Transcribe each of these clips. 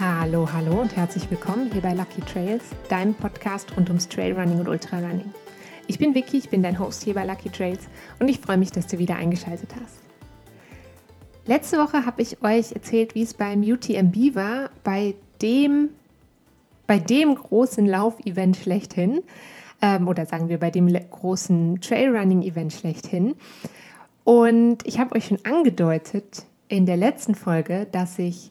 Hallo, hallo und herzlich willkommen hier bei Lucky Trails, deinem Podcast rund ums Trailrunning und Ultrarunning. Ich bin Vicky, ich bin dein Host hier bei Lucky Trails und ich freue mich, dass du wieder eingeschaltet hast. Letzte Woche habe ich euch erzählt, wie es beim UTMB war, bei dem, bei dem großen Laufevent schlechthin, ähm, oder sagen wir bei dem großen Trailrunning-Event schlechthin. Und ich habe euch schon angedeutet in der letzten Folge, dass ich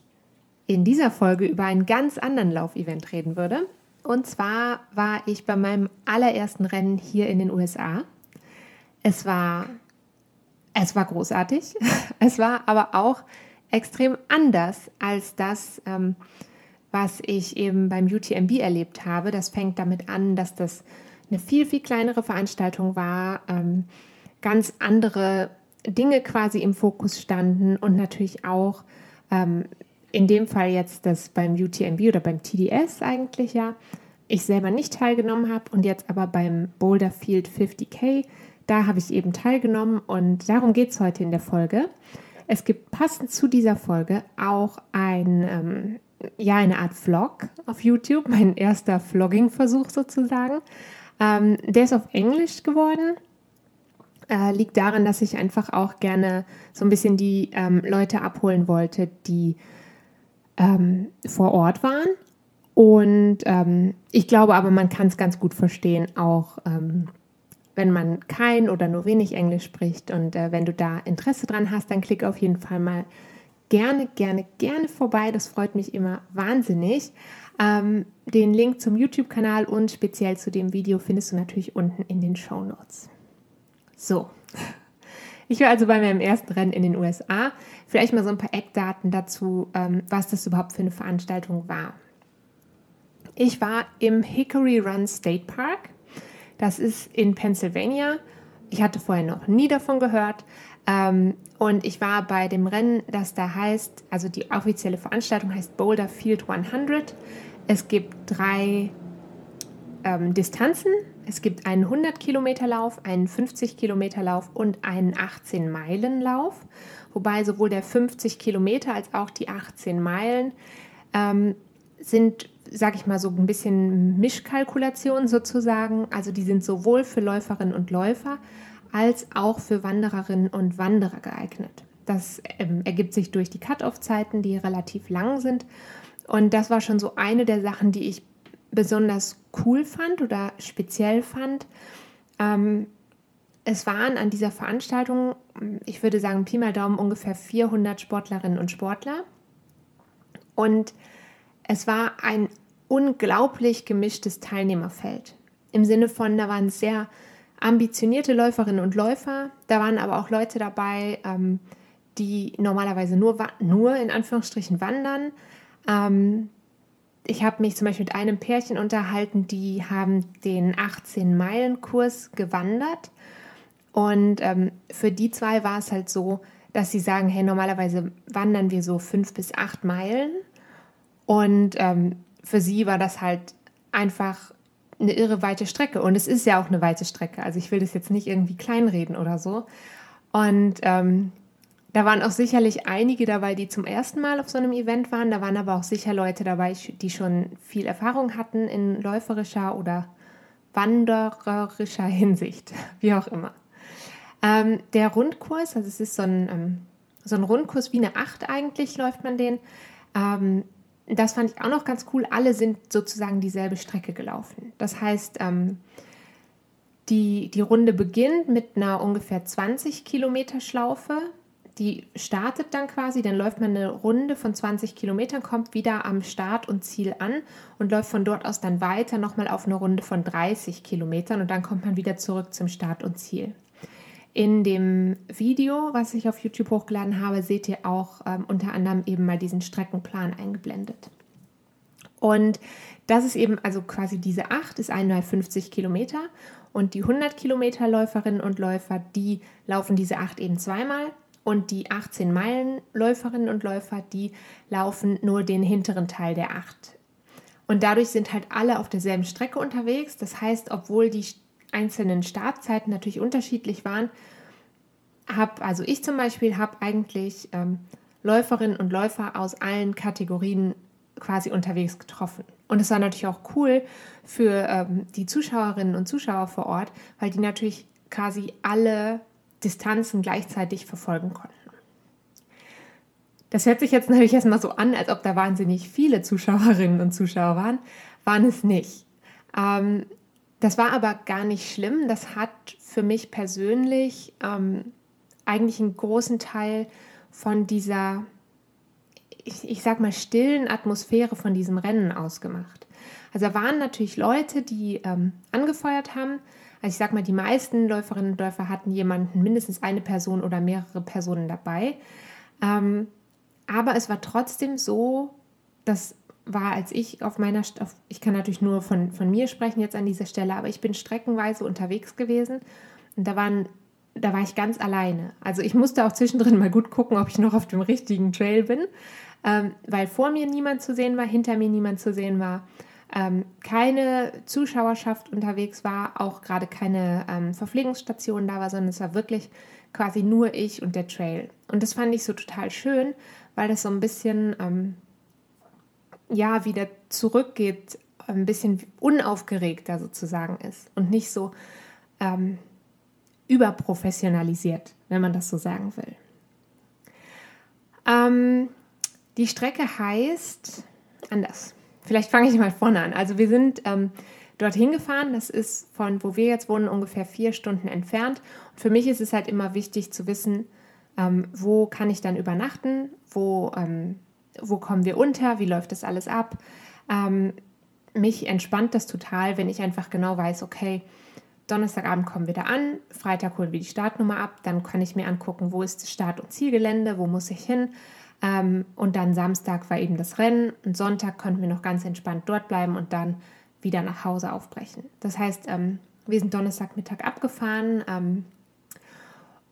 in dieser Folge über einen ganz anderen Laufevent reden würde. Und zwar war ich bei meinem allerersten Rennen hier in den USA. Es war, es war großartig. Es war aber auch extrem anders als das, ähm, was ich eben beim UTMB erlebt habe. Das fängt damit an, dass das eine viel, viel kleinere Veranstaltung war, ähm, ganz andere Dinge quasi im Fokus standen und natürlich auch ähm, in dem Fall jetzt das beim UTMB oder beim TDS eigentlich ja, ich selber nicht teilgenommen habe und jetzt aber beim Boulder Field 50K, da habe ich eben teilgenommen und darum geht es heute in der Folge. Es gibt passend zu dieser Folge auch ein, ähm, ja, eine Art Vlog auf YouTube, mein erster Vlogging-Versuch sozusagen. Ähm, der ist auf Englisch geworden. Äh, liegt daran, dass ich einfach auch gerne so ein bisschen die ähm, Leute abholen wollte, die ähm, vor Ort waren. Und ähm, ich glaube aber, man kann es ganz gut verstehen, auch ähm, wenn man kein oder nur wenig Englisch spricht. Und äh, wenn du da Interesse dran hast, dann klick auf jeden Fall mal gerne, gerne, gerne vorbei. Das freut mich immer wahnsinnig. Ähm, den Link zum YouTube-Kanal und speziell zu dem Video findest du natürlich unten in den Show Notes. So, ich war also bei meinem ersten Rennen in den USA. Vielleicht mal so ein paar Eckdaten dazu, ähm, was das überhaupt für eine Veranstaltung war. Ich war im Hickory Run State Park. Das ist in Pennsylvania. Ich hatte vorher noch nie davon gehört. Ähm, und ich war bei dem Rennen, das da heißt, also die offizielle Veranstaltung heißt Boulder Field 100. Es gibt drei ähm, Distanzen. Es gibt einen 100 Kilometer Lauf, einen 50 Kilometer Lauf und einen 18 Meilen Lauf. Wobei sowohl der 50 Kilometer als auch die 18 Meilen ähm, sind, sage ich mal, so ein bisschen Mischkalkulation sozusagen. Also die sind sowohl für Läuferinnen und Läufer als auch für Wandererinnen und Wanderer geeignet. Das ähm, ergibt sich durch die Cut-off-Zeiten, die relativ lang sind. Und das war schon so eine der Sachen, die ich besonders cool fand oder speziell fand. Ähm, es waren an dieser Veranstaltung, ich würde sagen, Pi mal Daumen ungefähr 400 Sportlerinnen und Sportler. Und es war ein unglaublich gemischtes Teilnehmerfeld. Im Sinne von, da waren sehr ambitionierte Läuferinnen und Läufer, da waren aber auch Leute dabei, ähm, die normalerweise nur, nur in Anführungsstrichen wandern. Ähm, ich habe mich zum Beispiel mit einem Pärchen unterhalten, die haben den 18-Meilen-Kurs gewandert. Und ähm, für die zwei war es halt so, dass sie sagen, hey, normalerweise wandern wir so fünf bis acht Meilen. Und ähm, für sie war das halt einfach eine irre weite Strecke. Und es ist ja auch eine weite Strecke. Also ich will das jetzt nicht irgendwie kleinreden oder so. Und ähm, da waren auch sicherlich einige dabei, die zum ersten Mal auf so einem Event waren. Da waren aber auch sicher Leute dabei, die schon viel Erfahrung hatten in läuferischer oder wandererischer Hinsicht, wie auch immer. Ähm, der Rundkurs, also es ist so ein, ähm, so ein Rundkurs wie eine Acht eigentlich, läuft man den. Ähm, das fand ich auch noch ganz cool. Alle sind sozusagen dieselbe Strecke gelaufen. Das heißt, ähm, die, die Runde beginnt mit einer ungefähr 20 Kilometer Schlaufe die startet dann quasi, dann läuft man eine Runde von 20 Kilometern, kommt wieder am Start und Ziel an und läuft von dort aus dann weiter nochmal auf eine Runde von 30 Kilometern und dann kommt man wieder zurück zum Start und Ziel. In dem Video, was ich auf YouTube hochgeladen habe, seht ihr auch ähm, unter anderem eben mal diesen Streckenplan eingeblendet. Und das ist eben, also quasi diese 8 ist einmal 50 Kilometer und die 100 Kilometer Läuferinnen und Läufer, die laufen diese 8 eben zweimal und die 18 Meilen Läuferinnen und Läufer, die laufen nur den hinteren Teil der 8. Und dadurch sind halt alle auf derselben Strecke unterwegs. Das heißt, obwohl die einzelnen Startzeiten natürlich unterschiedlich waren, habe, also ich zum Beispiel, habe eigentlich ähm, Läuferinnen und Läufer aus allen Kategorien quasi unterwegs getroffen. Und es war natürlich auch cool für ähm, die Zuschauerinnen und Zuschauer vor Ort, weil die natürlich quasi alle Distanzen gleichzeitig verfolgen konnten. Das hört sich jetzt natürlich erstmal so an, als ob da wahnsinnig viele Zuschauerinnen und Zuschauer waren. Waren es nicht. Ähm, das war aber gar nicht schlimm. Das hat für mich persönlich ähm, eigentlich einen großen Teil von dieser, ich, ich sag mal, stillen Atmosphäre von diesem Rennen ausgemacht. Also da waren natürlich Leute, die ähm, angefeuert haben. Also ich sag mal, die meisten Läuferinnen und Läufer hatten jemanden, mindestens eine Person oder mehrere Personen dabei. Ähm, aber es war trotzdem so, das war, als ich auf meiner, auf, ich kann natürlich nur von, von mir sprechen jetzt an dieser Stelle, aber ich bin streckenweise unterwegs gewesen und da waren da war ich ganz alleine. Also ich musste auch zwischendrin mal gut gucken, ob ich noch auf dem richtigen Trail bin, ähm, weil vor mir niemand zu sehen war, hinter mir niemand zu sehen war, ähm, keine Zuschauerschaft unterwegs war, auch gerade keine ähm, Verpflegungsstation da war, sondern es war wirklich quasi nur ich und der Trail. Und das fand ich so total schön, weil das so ein bisschen, ähm, ja, wieder zurückgeht, ein bisschen unaufgeregter sozusagen ist und nicht so ähm, überprofessionalisiert, wenn man das so sagen will. Ähm, die Strecke heißt anders. Vielleicht fange ich mal vorne an. Also wir sind ähm, dorthin gefahren. Das ist von wo wir jetzt wohnen ungefähr vier Stunden entfernt. Und für mich ist es halt immer wichtig zu wissen, ähm, wo kann ich dann übernachten, wo, ähm, wo kommen wir unter, wie läuft das alles ab. Ähm, mich entspannt das total, wenn ich einfach genau weiß, okay, Donnerstagabend kommen wir da an, Freitag holen wir die Startnummer ab, dann kann ich mir angucken, wo ist das Start- und Zielgelände, wo muss ich hin. Ähm, und dann Samstag war eben das Rennen und Sonntag konnten wir noch ganz entspannt dort bleiben und dann wieder nach Hause aufbrechen. Das heißt, ähm, wir sind Donnerstagmittag abgefahren ähm,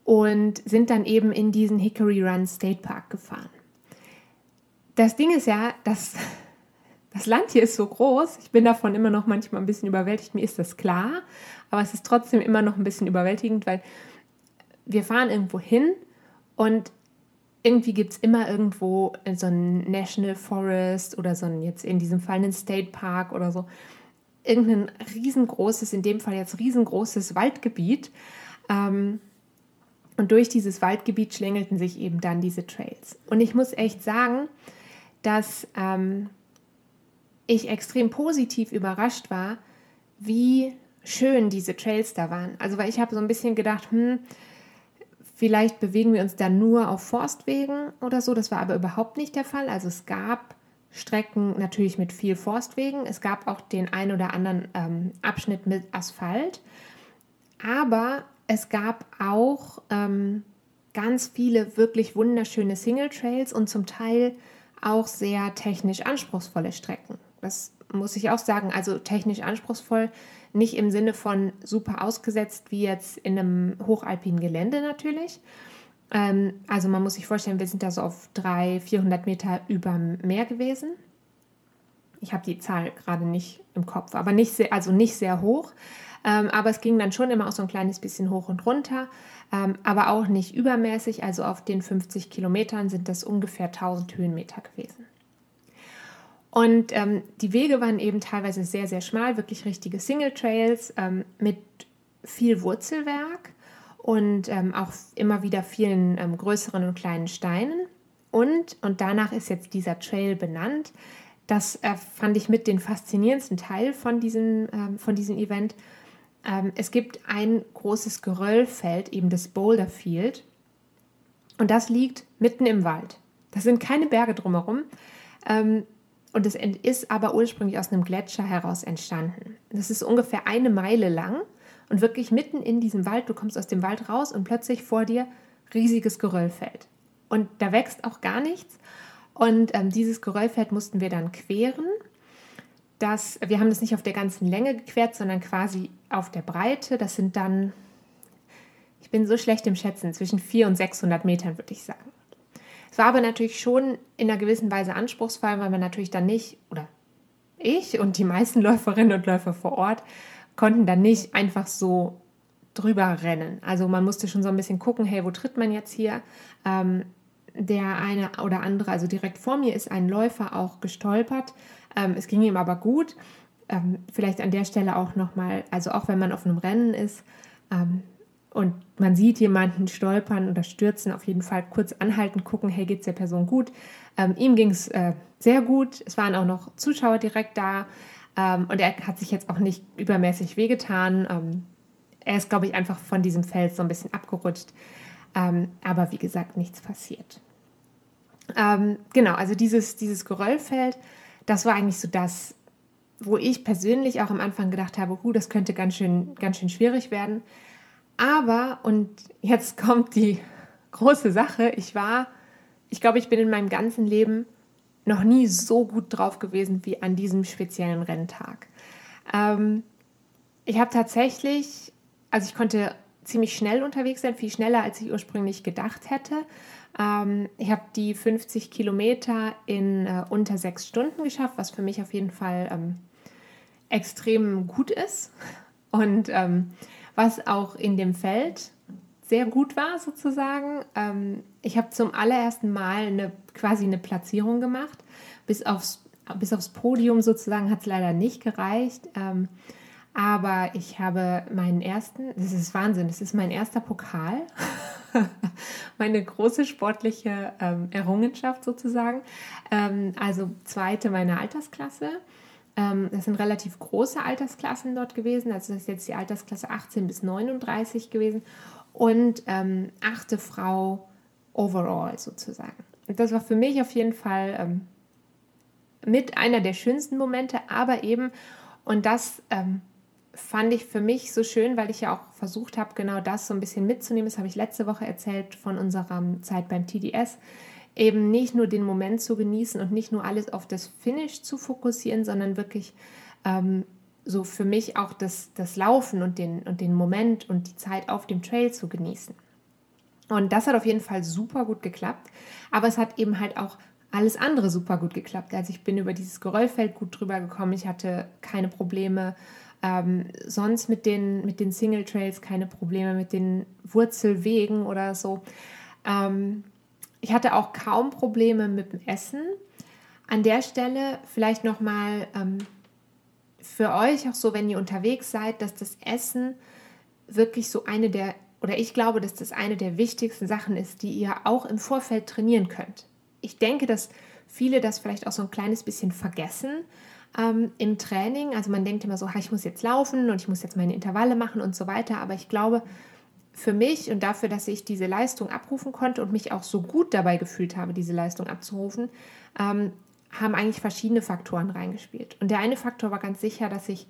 und sind dann eben in diesen Hickory Run State Park gefahren. Das Ding ist ja, dass das Land hier ist so groß. Ich bin davon immer noch manchmal ein bisschen überwältigt. Mir ist das klar. Aber es ist trotzdem immer noch ein bisschen überwältigend, weil wir fahren irgendwo hin und irgendwie gibt es immer irgendwo so einen National Forest oder so einen, jetzt in diesem Fall einen State Park oder so. Irgendein riesengroßes, in dem Fall jetzt riesengroßes Waldgebiet. Ähm, und durch dieses Waldgebiet schlängelten sich eben dann diese Trails. Und ich muss echt sagen, dass ähm, ich extrem positiv überrascht war, wie schön diese Trails da waren. Also weil ich habe so ein bisschen gedacht, hm, vielleicht bewegen wir uns da nur auf Forstwegen oder so. Das war aber überhaupt nicht der Fall. Also es gab Strecken natürlich mit viel Forstwegen. Es gab auch den ein oder anderen ähm, Abschnitt mit Asphalt. Aber es gab auch ähm, ganz viele wirklich wunderschöne Single Trails und zum Teil auch sehr technisch anspruchsvolle Strecken. Das muss ich auch sagen. Also technisch anspruchsvoll nicht im Sinne von super ausgesetzt wie jetzt in einem hochalpinen Gelände natürlich. Ähm, also man muss sich vorstellen, wir sind da so auf 300, 400 Meter über Meer gewesen. Ich habe die Zahl gerade nicht im Kopf, aber nicht sehr, also nicht sehr hoch. Ähm, aber es ging dann schon immer auch so ein kleines bisschen hoch und runter, ähm, aber auch nicht übermäßig. Also auf den 50 Kilometern sind das ungefähr 1000 Höhenmeter gewesen. Und ähm, die Wege waren eben teilweise sehr, sehr schmal, wirklich richtige Single Trails ähm, mit viel Wurzelwerk und ähm, auch immer wieder vielen ähm, größeren und kleinen Steinen. Und, und danach ist jetzt dieser Trail benannt. Das äh, fand ich mit den faszinierendsten Teil von diesem, ähm, von diesem Event. Ähm, es gibt ein großes Geröllfeld, eben das Boulder Field. Und das liegt mitten im Wald. Das sind keine Berge drumherum. Ähm, und es ist aber ursprünglich aus einem Gletscher heraus entstanden. Das ist ungefähr eine Meile lang und wirklich mitten in diesem Wald. Du kommst aus dem Wald raus und plötzlich vor dir riesiges Geröllfeld. Und da wächst auch gar nichts. Und ähm, dieses Geröllfeld mussten wir dann queren. Das, wir haben das nicht auf der ganzen Länge gequert, sondern quasi auf der Breite. Das sind dann, ich bin so schlecht im Schätzen, zwischen 400 und 600 Metern, würde ich sagen. Es war aber natürlich schon in einer gewissen Weise anspruchsvoll, weil man natürlich dann nicht, oder ich und die meisten Läuferinnen und Läufer vor Ort konnten dann nicht einfach so drüber rennen. Also man musste schon so ein bisschen gucken, hey, wo tritt man jetzt hier? Ähm, der eine oder andere, also direkt vor mir, ist ein Läufer auch gestolpert. Ähm, es ging ihm aber gut. Ähm, vielleicht an der Stelle auch nochmal, also auch wenn man auf einem Rennen ist ähm, und man sieht jemanden stolpern oder stürzen, auf jeden Fall kurz anhalten, gucken, hey, geht es der Person gut? Ähm, ihm ging es äh, sehr gut. Es waren auch noch Zuschauer direkt da ähm, und er hat sich jetzt auch nicht übermäßig wehgetan. Ähm, er ist, glaube ich, einfach von diesem Feld so ein bisschen abgerutscht. Aber wie gesagt, nichts passiert. Ähm, genau, also dieses, dieses Geröllfeld, das war eigentlich so das, wo ich persönlich auch am Anfang gedacht habe, uh, das könnte ganz schön, ganz schön schwierig werden. Aber, und jetzt kommt die große Sache, ich war, ich glaube, ich bin in meinem ganzen Leben noch nie so gut drauf gewesen wie an diesem speziellen Renntag. Ähm, ich habe tatsächlich, also ich konnte ziemlich schnell unterwegs sein, viel schneller, als ich ursprünglich gedacht hätte. Ähm, ich habe die 50 Kilometer in äh, unter sechs Stunden geschafft, was für mich auf jeden Fall ähm, extrem gut ist und ähm, was auch in dem Feld sehr gut war sozusagen. Ähm, ich habe zum allerersten Mal eine, quasi eine Platzierung gemacht. Bis aufs, bis aufs Podium sozusagen hat es leider nicht gereicht. Ähm, aber ich habe meinen ersten, das ist Wahnsinn, das ist mein erster Pokal, meine große sportliche ähm, Errungenschaft sozusagen. Ähm, also zweite meiner Altersklasse. Ähm, das sind relativ große Altersklassen dort gewesen. Also das ist jetzt die Altersklasse 18 bis 39 gewesen. Und ähm, achte Frau overall sozusagen. Und das war für mich auf jeden Fall ähm, mit einer der schönsten Momente, aber eben, und das ähm, fand ich für mich so schön, weil ich ja auch versucht habe, genau das so ein bisschen mitzunehmen. Das habe ich letzte Woche erzählt von unserer Zeit beim TDS. Eben nicht nur den Moment zu genießen und nicht nur alles auf das Finish zu fokussieren, sondern wirklich ähm, so für mich auch das, das Laufen und den, und den Moment und die Zeit auf dem Trail zu genießen. Und das hat auf jeden Fall super gut geklappt. Aber es hat eben halt auch alles andere super gut geklappt. Also ich bin über dieses Geröllfeld gut drüber gekommen. Ich hatte keine Probleme ähm, sonst mit den, mit den Single Trails keine Probleme, mit den Wurzelwegen oder so. Ähm, ich hatte auch kaum Probleme mit dem Essen. An der Stelle vielleicht nochmal ähm, für euch auch so, wenn ihr unterwegs seid, dass das Essen wirklich so eine der, oder ich glaube, dass das eine der wichtigsten Sachen ist, die ihr auch im Vorfeld trainieren könnt. Ich denke, dass viele das vielleicht auch so ein kleines bisschen vergessen, ähm, im Training. Also man denkt immer so, ich muss jetzt laufen und ich muss jetzt meine Intervalle machen und so weiter. Aber ich glaube, für mich und dafür, dass ich diese Leistung abrufen konnte und mich auch so gut dabei gefühlt habe, diese Leistung abzurufen, ähm, haben eigentlich verschiedene Faktoren reingespielt. Und der eine Faktor war ganz sicher, dass ich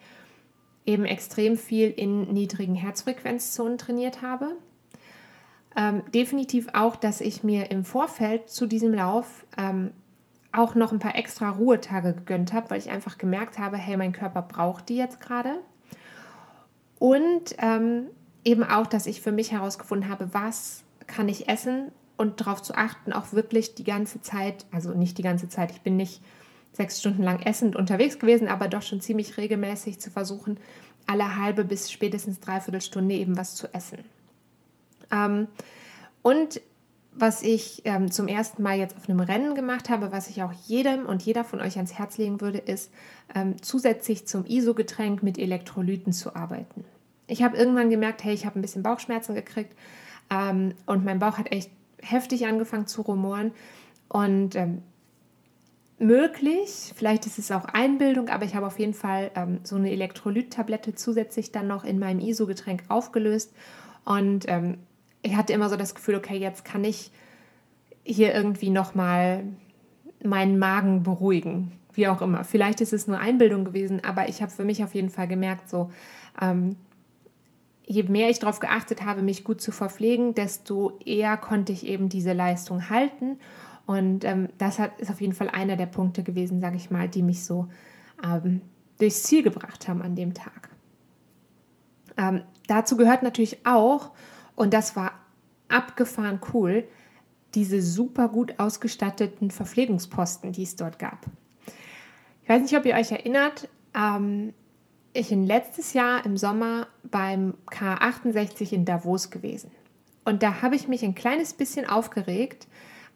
eben extrem viel in niedrigen Herzfrequenzzonen trainiert habe. Ähm, definitiv auch, dass ich mir im Vorfeld zu diesem Lauf ähm, auch noch ein paar extra Ruhetage gegönnt habe, weil ich einfach gemerkt habe, hey, mein Körper braucht die jetzt gerade. Und ähm, eben auch, dass ich für mich herausgefunden habe, was kann ich essen und darauf zu achten, auch wirklich die ganze Zeit, also nicht die ganze Zeit, ich bin nicht sechs Stunden lang essend unterwegs gewesen, aber doch schon ziemlich regelmäßig zu versuchen, alle halbe bis spätestens dreiviertel Stunde eben was zu essen. Ähm, und was ich ähm, zum ersten Mal jetzt auf einem Rennen gemacht habe, was ich auch jedem und jeder von euch ans Herz legen würde, ist ähm, zusätzlich zum ISO-Getränk mit Elektrolyten zu arbeiten. Ich habe irgendwann gemerkt, hey, ich habe ein bisschen Bauchschmerzen gekriegt ähm, und mein Bauch hat echt heftig angefangen zu rumoren und ähm, möglich, vielleicht ist es auch Einbildung, aber ich habe auf jeden Fall ähm, so eine Elektrolyttablette zusätzlich dann noch in meinem ISO-Getränk aufgelöst und ähm, ich hatte immer so das Gefühl, okay, jetzt kann ich hier irgendwie nochmal meinen Magen beruhigen, wie auch immer. Vielleicht ist es nur Einbildung gewesen, aber ich habe für mich auf jeden Fall gemerkt, so ähm, je mehr ich darauf geachtet habe, mich gut zu verpflegen, desto eher konnte ich eben diese Leistung halten. Und ähm, das hat, ist auf jeden Fall einer der Punkte gewesen, sage ich mal, die mich so ähm, durchs Ziel gebracht haben an dem Tag. Ähm, dazu gehört natürlich auch, und das war abgefahren cool, diese super gut ausgestatteten Verpflegungsposten, die es dort gab. Ich weiß nicht, ob ihr euch erinnert, ähm, ich bin letztes Jahr im Sommer beim K68 in Davos gewesen. Und da habe ich mich ein kleines bisschen aufgeregt,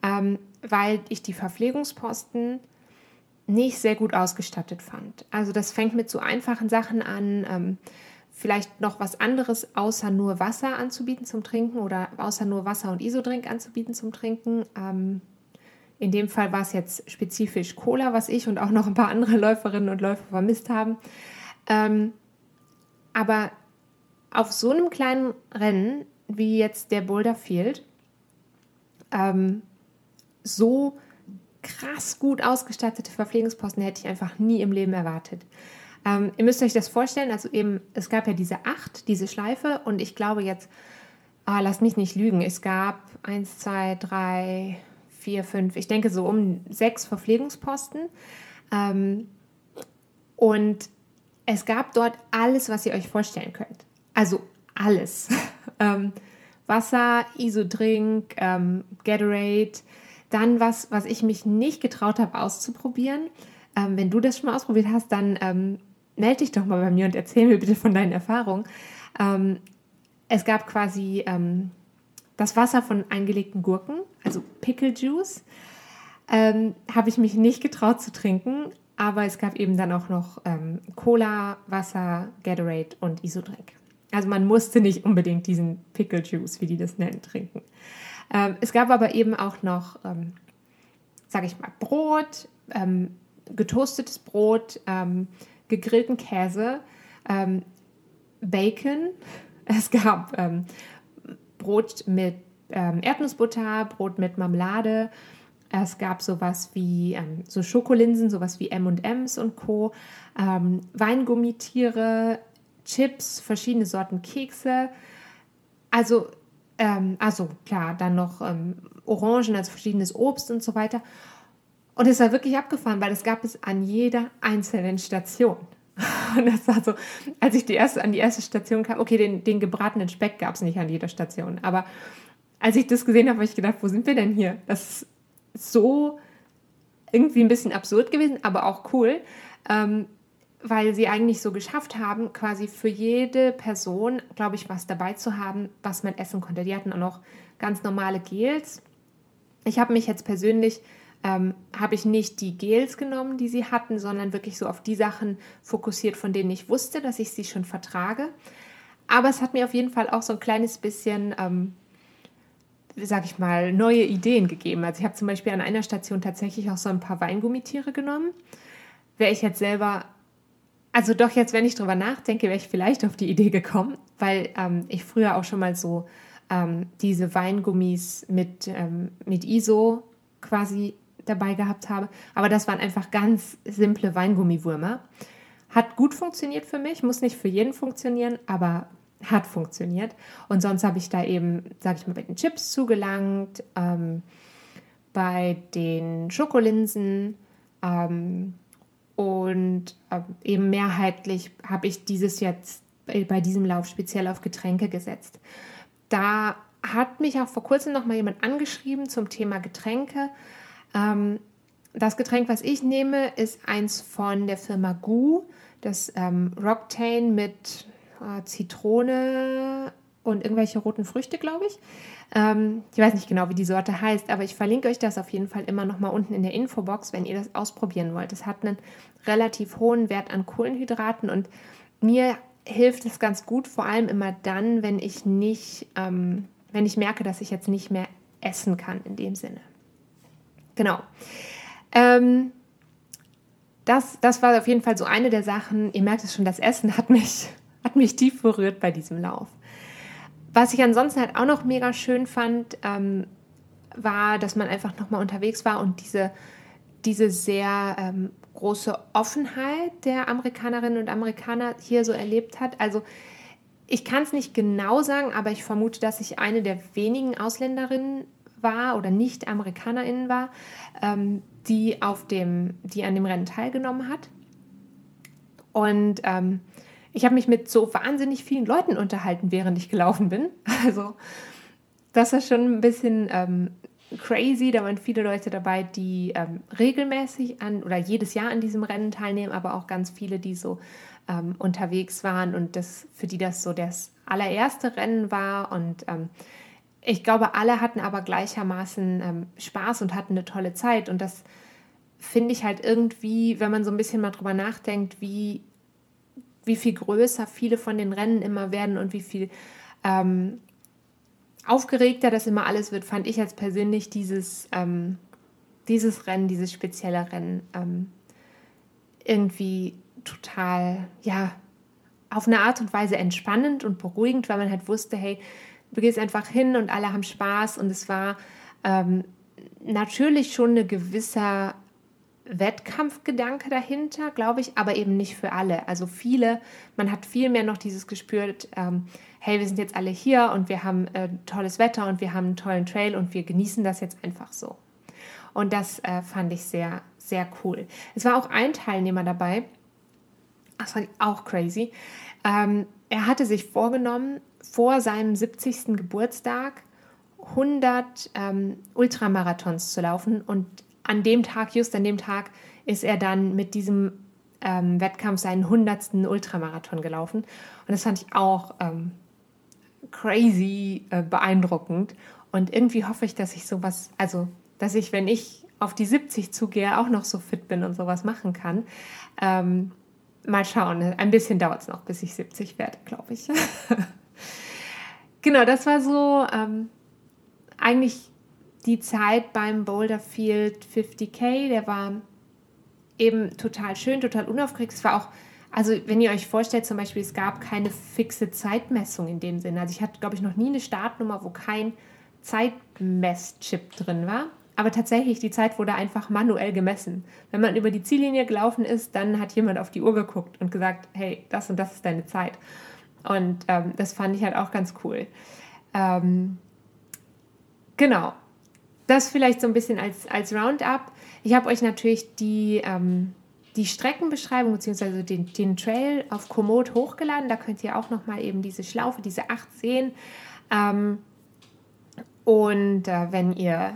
ähm, weil ich die Verpflegungsposten nicht sehr gut ausgestattet fand. Also das fängt mit so einfachen Sachen an, ähm, vielleicht noch was anderes außer nur Wasser anzubieten zum Trinken oder außer nur Wasser und Isodrink anzubieten zum Trinken. Ähm, in dem Fall war es jetzt spezifisch Cola, was ich und auch noch ein paar andere Läuferinnen und Läufer vermisst haben. Ähm, aber auf so einem kleinen Rennen wie jetzt der Boulder Field, ähm, so krass gut ausgestattete Verpflegungsposten hätte ich einfach nie im Leben erwartet. Ähm, ihr müsst euch das vorstellen, also eben, es gab ja diese acht, diese Schleife und ich glaube jetzt, ah, lasst mich nicht lügen, es gab eins, zwei, drei, vier, fünf, ich denke so um sechs Verpflegungsposten. Ähm, und es gab dort alles, was ihr euch vorstellen könnt. Also alles. ähm, Wasser, Isodrink, ähm, Gatorade, dann was, was ich mich nicht getraut habe auszuprobieren. Ähm, wenn du das schon mal ausprobiert hast, dann ähm, melde dich doch mal bei mir und erzähl mir bitte von deinen Erfahrungen. Ähm, es gab quasi ähm, das Wasser von eingelegten Gurken, also Pickle Juice. Ähm, habe ich mich nicht getraut zu trinken, aber es gab eben dann auch noch ähm, Cola, Wasser, Gatorade und Isodrink. Also man musste nicht unbedingt diesen Pickle Juice, wie die das nennen, trinken. Ähm, es gab aber eben auch noch, ähm, sage ich mal, Brot, ähm, getoastetes Brot, gegrillten Käse, ähm, Bacon. Es gab ähm, Brot mit Erdnussbutter, Brot mit Marmelade. Es gab sowas wie so Schokolinsen, sowas wie M&M's und Co. Weingummitiere, Chips, verschiedene Sorten Kekse. Also ähm, also klar, dann noch ähm, Orangen, also verschiedenes Obst und so weiter. Und es war wirklich abgefahren, weil es gab es an jeder einzelnen Station. Und das war so, als ich die erste, an die erste Station kam, okay, den, den gebratenen Speck gab es nicht an jeder Station, aber als ich das gesehen habe, habe ich gedacht, wo sind wir denn hier? Das ist so irgendwie ein bisschen absurd gewesen, aber auch cool. Ähm, weil sie eigentlich so geschafft haben, quasi für jede Person, glaube ich, was dabei zu haben, was man essen konnte. Die hatten auch noch ganz normale Gels. Ich habe mich jetzt persönlich, ähm, habe ich nicht die Gels genommen, die sie hatten, sondern wirklich so auf die Sachen fokussiert, von denen ich wusste, dass ich sie schon vertrage. Aber es hat mir auf jeden Fall auch so ein kleines bisschen, ähm, sag ich mal, neue Ideen gegeben. Also ich habe zum Beispiel an einer Station tatsächlich auch so ein paar Weingummitiere genommen. Wäre ich jetzt selber also doch jetzt, wenn ich drüber nachdenke, wäre ich vielleicht auf die Idee gekommen, weil ähm, ich früher auch schon mal so ähm, diese Weingummis mit, ähm, mit ISO quasi dabei gehabt habe. Aber das waren einfach ganz simple Weingummiwürmer. Hat gut funktioniert für mich, muss nicht für jeden funktionieren, aber hat funktioniert. Und sonst habe ich da eben, sage ich mal, bei den Chips zugelangt, ähm, bei den Schokolinsen, ähm, und äh, eben mehrheitlich habe ich dieses jetzt bei diesem Lauf speziell auf Getränke gesetzt. Da hat mich auch vor kurzem noch mal jemand angeschrieben zum Thema Getränke. Ähm, das Getränk, was ich nehme, ist eins von der Firma Gu, das ähm, Roctane mit äh, Zitrone und irgendwelche roten Früchte, glaube ich. Ähm, ich weiß nicht genau, wie die Sorte heißt, aber ich verlinke euch das auf jeden Fall immer noch mal unten in der Infobox, wenn ihr das ausprobieren wollt. Es hat einen relativ hohen Wert an Kohlenhydraten und mir hilft es ganz gut, vor allem immer dann, wenn ich nicht, ähm, wenn ich merke, dass ich jetzt nicht mehr essen kann in dem Sinne. Genau. Ähm, das, das war auf jeden Fall so eine der Sachen. Ihr merkt es schon, das Essen hat mich, hat mich tief berührt bei diesem Lauf. Was ich ansonsten halt auch noch mega schön fand, ähm, war, dass man einfach nochmal unterwegs war und diese, diese sehr ähm, große Offenheit der Amerikanerinnen und Amerikaner hier so erlebt hat. Also ich kann es nicht genau sagen, aber ich vermute, dass ich eine der wenigen Ausländerinnen war oder nicht Amerikanerinnen war, ähm, die auf dem, die an dem Rennen teilgenommen hat. Und ähm, ich habe mich mit so wahnsinnig vielen Leuten unterhalten, während ich gelaufen bin. Also das war schon ein bisschen ähm, crazy. Da waren viele Leute dabei, die ähm, regelmäßig an oder jedes Jahr an diesem Rennen teilnehmen, aber auch ganz viele, die so ähm, unterwegs waren und das für die das so das allererste Rennen war. Und ähm, ich glaube, alle hatten aber gleichermaßen ähm, Spaß und hatten eine tolle Zeit. Und das finde ich halt irgendwie, wenn man so ein bisschen mal drüber nachdenkt, wie, wie viel größer viele von den Rennen immer werden und wie viel ähm, aufgeregter das immer alles wird, fand ich jetzt persönlich dieses, ähm, dieses Rennen, dieses spezielle Rennen ähm, irgendwie total, ja, auf eine Art und Weise entspannend und beruhigend, weil man halt wusste, hey, du gehst einfach hin und alle haben Spaß und es war ähm, natürlich schon ein gewisser Wettkampfgedanke dahinter, glaube ich, aber eben nicht für alle. Also viele, man hat viel mehr noch dieses gespürt, ähm, hey, wir sind jetzt alle hier und wir haben äh, tolles Wetter und wir haben einen tollen Trail und wir genießen das jetzt einfach so. Und das äh, fand ich sehr, sehr cool. Es war auch ein Teilnehmer dabei, das fand ich auch crazy. Ähm, er hatte sich vorgenommen, vor seinem 70. Geburtstag 100 ähm, Ultramarathons zu laufen und an dem Tag, just an dem Tag, ist er dann mit diesem ähm, Wettkampf seinen 100. Ultramarathon gelaufen. Und das fand ich auch ähm, crazy äh, beeindruckend. Und irgendwie hoffe ich, dass ich sowas, also dass ich, wenn ich auf die 70 zugehe, auch noch so fit bin und sowas machen kann. Ähm, mal schauen. Ein bisschen dauert es noch, bis ich 70 werde, glaube ich. genau, das war so ähm, eigentlich die Zeit beim Boulder Field 50k. Der war eben total schön, total unaufgeregt. Es war auch, also wenn ihr euch vorstellt, zum Beispiel, es gab keine fixe Zeitmessung in dem Sinne. Also ich hatte, glaube ich, noch nie eine Startnummer, wo kein Zeitmesschip drin war. Aber tatsächlich, die Zeit wurde einfach manuell gemessen. Wenn man über die Ziellinie gelaufen ist, dann hat jemand auf die Uhr geguckt und gesagt, hey, das und das ist deine Zeit. Und ähm, das fand ich halt auch ganz cool. Ähm, genau. Das vielleicht so ein bisschen als, als Roundup. Ich habe euch natürlich die, ähm, die Streckenbeschreibung bzw. Den, den Trail auf Komoot hochgeladen. Da könnt ihr auch nochmal eben diese Schlaufe, diese acht sehen. Ähm, und äh, wenn ihr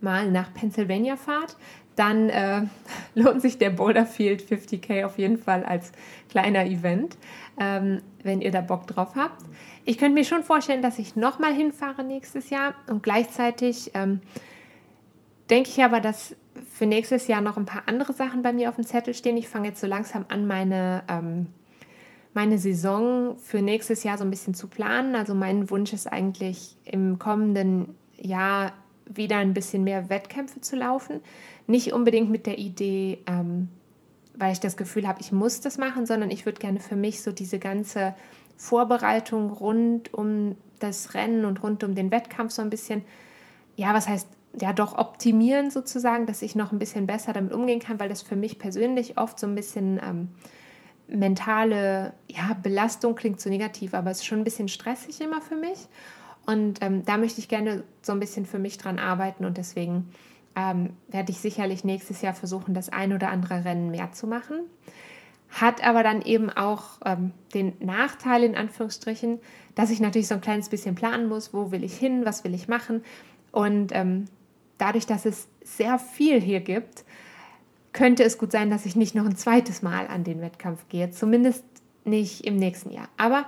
mal nach Pennsylvania fahrt, dann äh, lohnt sich der Boulderfield 50k auf jeden Fall als kleiner Event, ähm, wenn ihr da Bock drauf habt. Ich könnte mir schon vorstellen, dass ich nochmal hinfahre nächstes Jahr und gleichzeitig ähm, denke ich aber, dass für nächstes Jahr noch ein paar andere Sachen bei mir auf dem Zettel stehen. Ich fange jetzt so langsam an, meine, ähm, meine Saison für nächstes Jahr so ein bisschen zu planen. Also mein Wunsch ist eigentlich im kommenden Jahr wieder ein bisschen mehr Wettkämpfe zu laufen. Nicht unbedingt mit der Idee, ähm, weil ich das Gefühl habe, ich muss das machen, sondern ich würde gerne für mich so diese ganze Vorbereitung rund um das Rennen und rund um den Wettkampf so ein bisschen, ja, was heißt, ja, doch optimieren sozusagen, dass ich noch ein bisschen besser damit umgehen kann, weil das für mich persönlich oft so ein bisschen ähm, mentale, ja, Belastung klingt so negativ, aber es ist schon ein bisschen stressig immer für mich. Und ähm, da möchte ich gerne so ein bisschen für mich dran arbeiten und deswegen ähm, werde ich sicherlich nächstes Jahr versuchen, das ein oder andere Rennen mehr zu machen. Hat aber dann eben auch ähm, den Nachteil in Anführungsstrichen, dass ich natürlich so ein kleines bisschen planen muss, wo will ich hin, was will ich machen. Und ähm, dadurch, dass es sehr viel hier gibt, könnte es gut sein, dass ich nicht noch ein zweites Mal an den Wettkampf gehe. Zumindest nicht im nächsten Jahr. Aber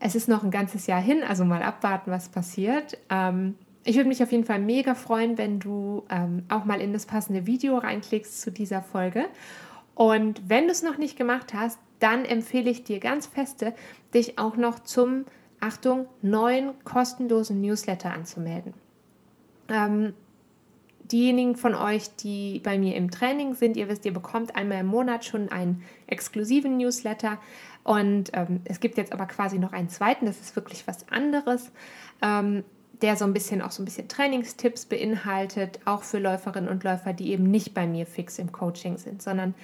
es ist noch ein ganzes Jahr hin, also mal abwarten, was passiert. Ähm, ich würde mich auf jeden Fall mega freuen, wenn du ähm, auch mal in das passende Video reinklickst zu dieser Folge. Und wenn du es noch nicht gemacht hast, dann empfehle ich dir ganz feste, dich auch noch zum, Achtung, neuen kostenlosen Newsletter anzumelden. Ähm, diejenigen von euch, die bei mir im Training sind, ihr wisst, ihr bekommt einmal im Monat schon einen exklusiven Newsletter. Und ähm, es gibt jetzt aber quasi noch einen zweiten, das ist wirklich was anderes, ähm, der so ein bisschen auch so ein bisschen Trainingstipps beinhaltet, auch für Läuferinnen und Läufer, die eben nicht bei mir fix im Coaching sind, sondern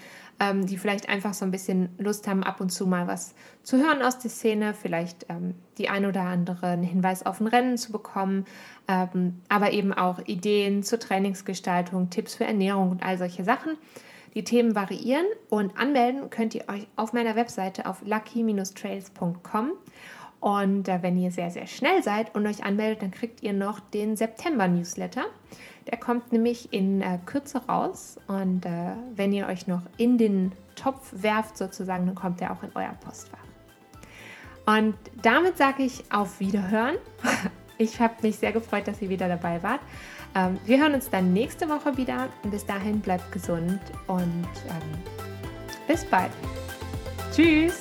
ähm, die vielleicht einfach so ein bisschen Lust haben, ab und zu mal was zu hören aus der Szene, vielleicht ähm, die ein oder andere einen Hinweis auf ein Rennen zu bekommen, ähm, aber eben auch Ideen zur Trainingsgestaltung, Tipps für Ernährung und all solche Sachen. Die Themen variieren und anmelden könnt ihr euch auf meiner Webseite auf lucky-trails.com. Und äh, wenn ihr sehr, sehr schnell seid und euch anmeldet, dann kriegt ihr noch den September-Newsletter. Der kommt nämlich in äh, Kürze raus. Und äh, wenn ihr euch noch in den Topf werft, sozusagen, dann kommt er auch in euer Postfach. Und damit sage ich auf Wiederhören. Ich habe mich sehr gefreut, dass ihr wieder dabei wart. Ähm, wir hören uns dann nächste Woche wieder. Bis dahin bleibt gesund und ähm, bis bald. Tschüss.